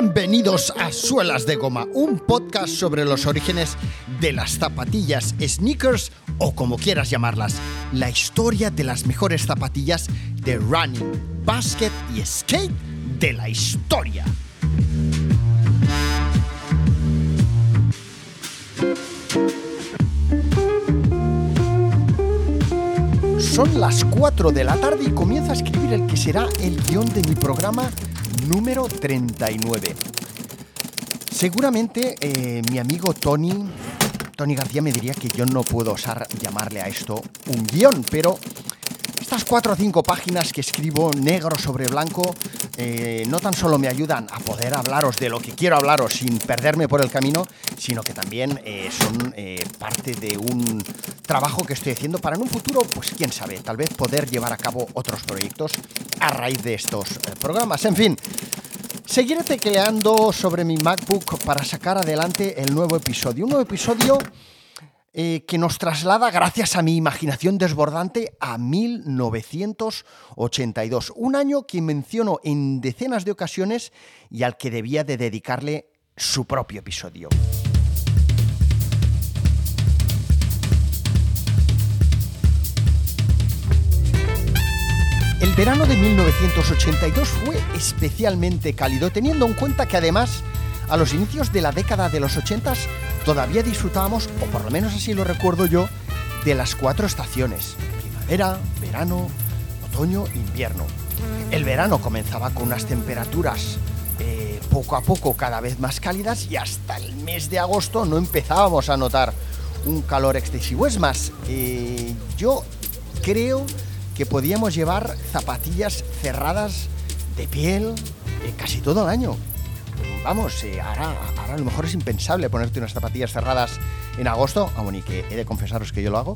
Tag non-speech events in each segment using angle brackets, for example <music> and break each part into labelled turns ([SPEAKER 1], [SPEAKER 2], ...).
[SPEAKER 1] Bienvenidos a Suelas de Goma, un podcast sobre los orígenes de las zapatillas, sneakers o como quieras llamarlas, la historia de las mejores zapatillas de running, basket y skate de la historia. Son las 4 de la tarde y comienza a escribir el que será el guion de mi programa número 39. Seguramente eh, mi amigo Tony, Tony García me diría que yo no puedo osar llamarle a esto un guion, pero estas cuatro o cinco páginas que escribo negro sobre blanco eh, no tan solo me ayudan a poder hablaros de lo que quiero hablaros sin perderme por el camino, sino que también eh, son parte de un trabajo que estoy haciendo para en un futuro, pues quién sabe, tal vez poder llevar a cabo otros proyectos a raíz de estos eh, programas. En fin, seguiré tecleando sobre mi MacBook para sacar adelante el nuevo episodio. Un nuevo episodio eh, que nos traslada, gracias a mi imaginación desbordante, a 1982. Un año que menciono en decenas de ocasiones y al que debía de dedicarle su propio episodio. Verano de 1982 fue especialmente cálido, teniendo en cuenta que además a los inicios de la década de los 80 todavía disfrutábamos, o por lo menos así lo recuerdo yo, de las cuatro estaciones, primavera, verano, otoño, invierno. El verano comenzaba con unas temperaturas eh, poco a poco cada vez más cálidas y hasta el mes de agosto no empezábamos a notar un calor excesivo. Es más, eh, yo creo que podíamos llevar zapatillas cerradas de piel eh, casi todo el año. Vamos, eh, ahora, a lo mejor es impensable ponerte unas zapatillas cerradas en agosto, aún y que he de confesaros que yo lo hago,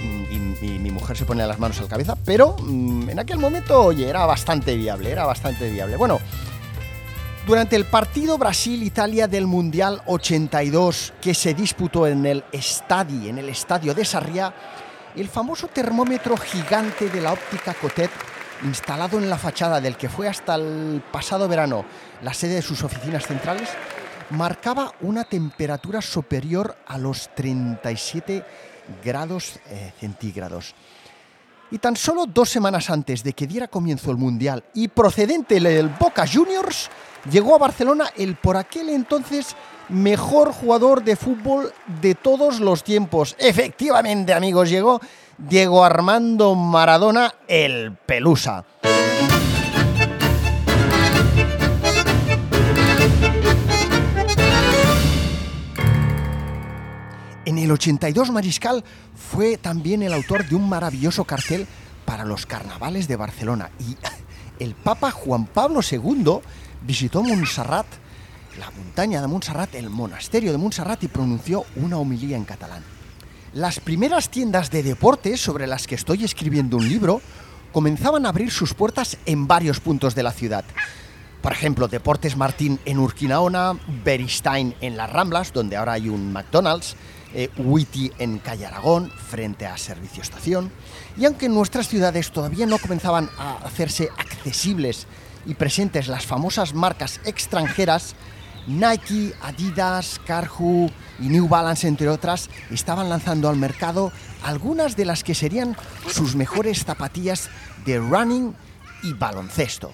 [SPEAKER 1] y, mi mujer se pone las manos a la cabeza, pero mm, en aquel momento, oye, era bastante viable, era bastante viable. Bueno, durante el partido Brasil-Italia del Mundial 82 que se disputó en el estadio, en el estadio de Sarriá, el famoso termómetro gigante de la óptica Cotet, instalado en la fachada del que fue hasta el pasado verano la sede de sus oficinas centrales, marcaba una temperatura superior a los 37 grados eh, centígrados. Y tan solo dos semanas antes de que diera comienzo el Mundial y procedente del Boca Juniors, llegó a Barcelona el por aquel entonces mejor jugador de fútbol de todos los tiempos. Efectivamente, amigos, llegó Diego Armando Maradona, el Pelusa. En el 82 Mariscal fue también el autor de un maravilloso cartel para los carnavales de Barcelona y <laughs> el Papa Juan Pablo II visitó Montserrat la montaña de Montserrat, el monasterio de Montserrat y pronunció una homilía en catalán. Las primeras tiendas de deportes sobre las que estoy escribiendo un libro comenzaban a abrir sus puertas en varios puntos de la ciudad. Por ejemplo, Deportes Martín en Urquinaona, Beristain en Las Ramblas, donde ahora hay un McDonald's, eh, Witty en Calle Aragón, frente a Servicio Estación. Y aunque en nuestras ciudades todavía no comenzaban a hacerse accesibles y presentes las famosas marcas extranjeras, Nike, Adidas, Carhu y New Balance, entre otras, estaban lanzando al mercado algunas de las que serían sus mejores zapatillas de running y baloncesto.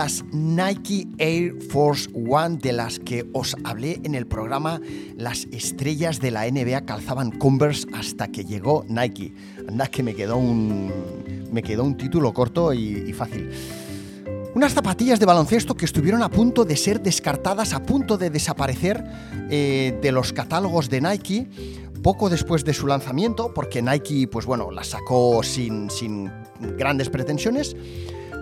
[SPEAKER 1] Las Nike Air Force One de las que os hablé en el programa Las estrellas de la NBA calzaban Converse hasta que llegó Nike. Anda que me quedó un, me quedó un título corto y, fácil. Unas zapatillas de baloncesto que estuvieron a punto de ser descartadas, a punto de desaparecer eh, de los catálogos de Nike poco después de su lanzamiento, porque Nike, pues bueno, las sacó sin, sin grandes pretensiones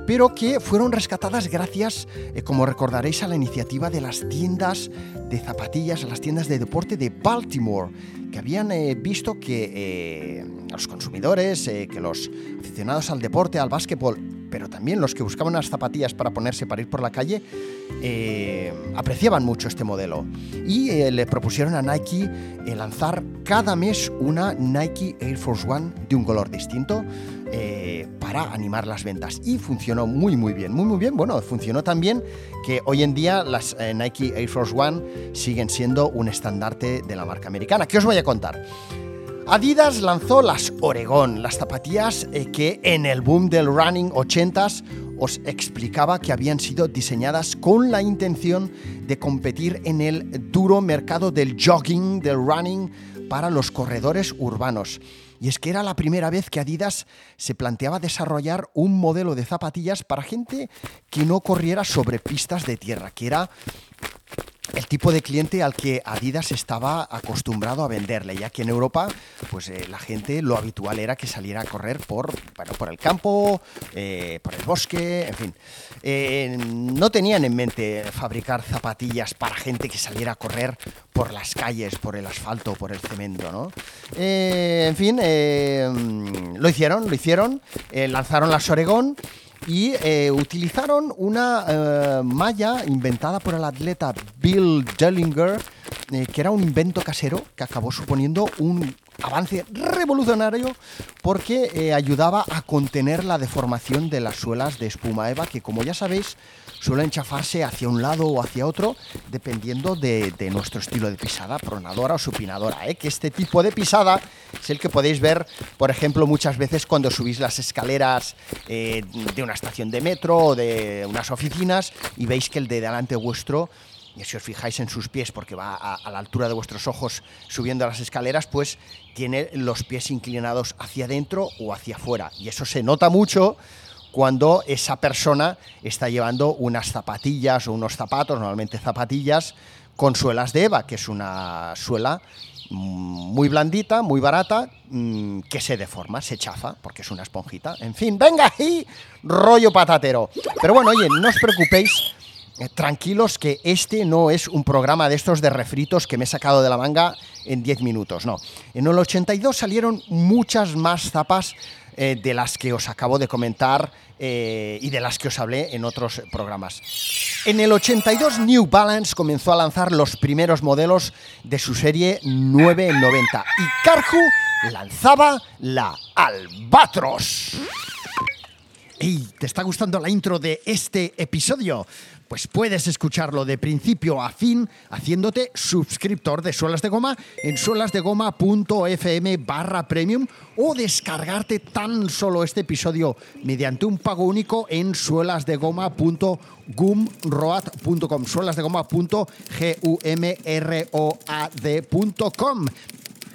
[SPEAKER 1] pero que fueron rescatadas gracias, eh, como recordaréis, a la iniciativa de las tiendas de zapatillas, las tiendas de deporte de Baltimore, que habían eh, visto que eh, los consumidores, que los aficionados al deporte, al básquetbol, pero también los que buscaban unas zapatillas para ponerse para ir por la calle, eh, apreciaban mucho este modelo. Y eh, le propusieron a Nike lanzar cada mes una Nike Air Force One de un color distinto. Para animar las ventas y funcionó muy muy bien, muy muy bien. Bueno, funcionó también que hoy en día las Nike Air Force One siguen siendo un estandarte de la marca americana. ¿Qué os voy a contar? Adidas lanzó las Oregon, las zapatillas eh, que en el boom del running 80s os explicaba que habían sido diseñadas con la intención de competir en el duro mercado del jogging, del running para los corredores urbanos. Y es que era la primera vez que Adidas se planteaba desarrollar un modelo de zapatillas para gente que no corriera sobre pistas de tierra, que era el tipo de cliente al que Adidas estaba acostumbrado a venderle, ya que en Europa, pues eh, la gente lo habitual era que saliera a correr por, por el campo, eh, por el bosque, en fin. Eh, no tenían en mente fabricar zapatillas para gente que saliera a correr por las calles, por el asfalto, por el cemento, ¿no? en fin, lo hicieron, lo hicieron, lanzaron las Oregón y eh, utilizaron una eh, malla inventada por el atleta Bill Dellinger, eh, que era un invento casero que acabó suponiendo un avance revolucionario porque ayudaba a contener la deformación de las suelas de espuma Eva, que como ya sabéis suelen chafarse hacia un lado o hacia otro, dependiendo de, nuestro estilo de pisada, pronadora o supinadora. ¿eh? Que este tipo de pisada es el que podéis ver, por ejemplo, muchas veces cuando subís las escaleras eh, de una estación de metro o de unas oficinas y veis que el de delante vuestro y si os fijáis en sus pies, porque va a, la altura de vuestros ojos subiendo las escaleras, pues tiene los pies inclinados hacia adentro o hacia afuera. Y eso se nota mucho cuando esa persona está llevando unas zapatillas o unos zapatos, normalmente zapatillas, con suelas de Eva, que es una suela muy blandita, muy barata, mm, que se deforma, se chafa, porque es una esponjita. En fin, venga ahí, rollo patatero. Pero bueno, oye, no os preocupéis, tranquilos que este no es un programa de estos de refritos que me he sacado de la manga en 10 minutos, no. En el 82 salieron muchas más zapas eh, de las que os acabo de comentar eh, y de las que os hablé en otros programas. En el 82 New Balance comenzó a lanzar los primeros modelos de su serie 990 y Carhu lanzaba la Albatros.
[SPEAKER 2] ¿Y te está gustando la intro de este episodio? Pues puedes escucharlo de principio a fin haciéndote suscriptor de Suelas de Goma en suelasdegoma.fm barra premium o descargarte tan solo este episodio mediante un pago único en suelasdegoma.gumroad.com suelasdegoma.gumroad.com